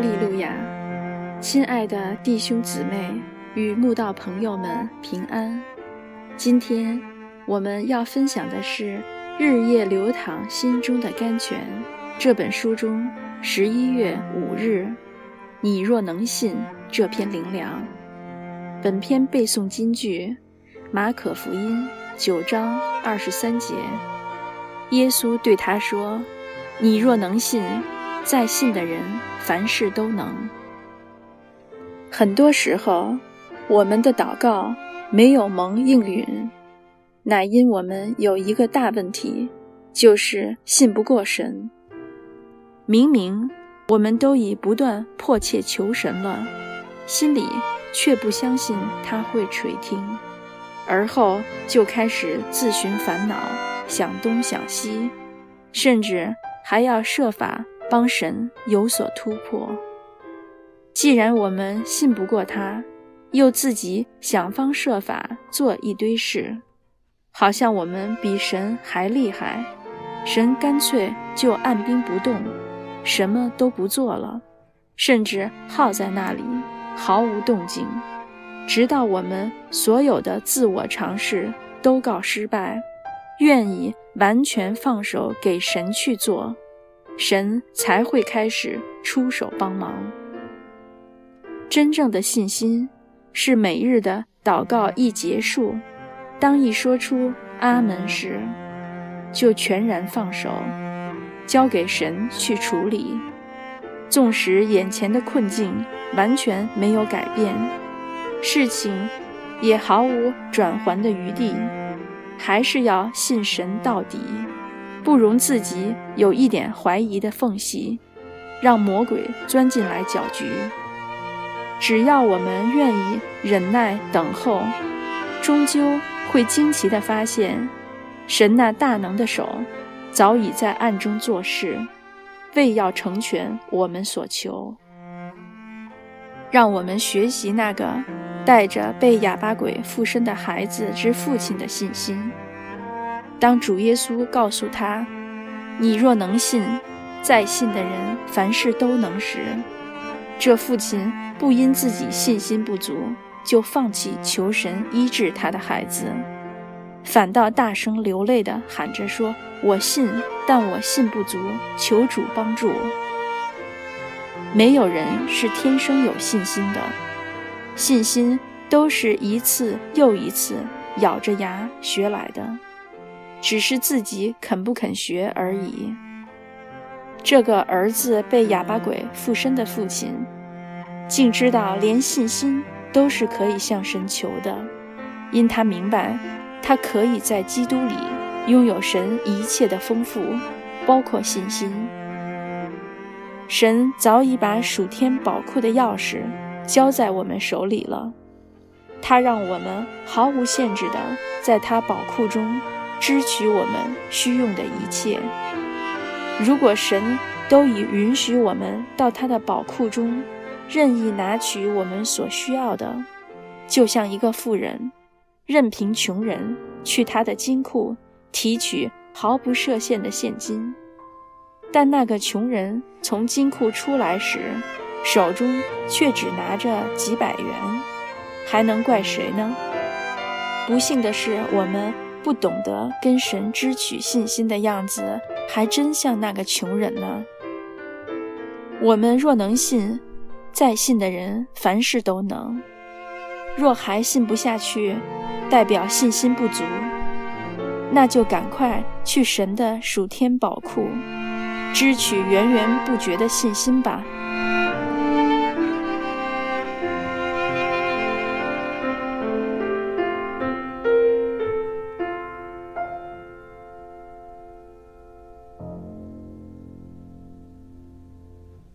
利路亚！亲爱的弟兄姊妹与慕道朋友们平安。今天我们要分享的是《日夜流淌心中的甘泉》这本书中十一月五日“你若能信”这篇灵粮。本篇背诵金句：马可福音九章二十三节。耶稣对他说：“你若能信。”在信的人，凡事都能。很多时候，我们的祷告没有蒙应允，乃因我们有一个大问题，就是信不过神。明明我们都已不断迫切求神了，心里却不相信他会垂听，而后就开始自寻烦恼，想东想西，甚至还要设法。帮神有所突破。既然我们信不过他，又自己想方设法做一堆事，好像我们比神还厉害，神干脆就按兵不动，什么都不做了，甚至耗在那里毫无动静，直到我们所有的自我尝试都告失败，愿意完全放手给神去做。神才会开始出手帮忙。真正的信心是每日的祷告一结束，当一说出“阿门”时，就全然放手，交给神去处理。纵使眼前的困境完全没有改变，事情也毫无转圜的余地，还是要信神到底。不容自己有一点怀疑的缝隙，让魔鬼钻进来搅局。只要我们愿意忍耐等候，终究会惊奇地发现，神那大能的手早已在暗中做事，为要成全我们所求。让我们学习那个带着被哑巴鬼附身的孩子之父亲的信心。当主耶稣告诉他：“你若能信，再信的人凡事都能时，这父亲不因自己信心不足就放弃求神医治他的孩子，反倒大声流泪地喊着说：‘我信，但我信不足，求主帮助。’没有人是天生有信心的，信心都是一次又一次咬着牙学来的。”只是自己肯不肯学而已。这个儿子被哑巴鬼附身的父亲，竟知道连信心都是可以向神求的，因他明白，他可以在基督里拥有神一切的丰富，包括信心。神早已把属天宝库的钥匙交在我们手里了，他让我们毫无限制的在他宝库中。支取我们需用的一切。如果神都已允许我们到他的宝库中任意拿取我们所需要的，就像一个富人任凭穷人去他的金库提取毫不设限的现金，但那个穷人从金库出来时，手中却只拿着几百元，还能怪谁呢？不幸的是，我们。不懂得跟神支取信心的样子，还真像那个穷人呢。我们若能信，再信的人凡事都能；若还信不下去，代表信心不足，那就赶快去神的属天宝库，支取源源不绝的信心吧。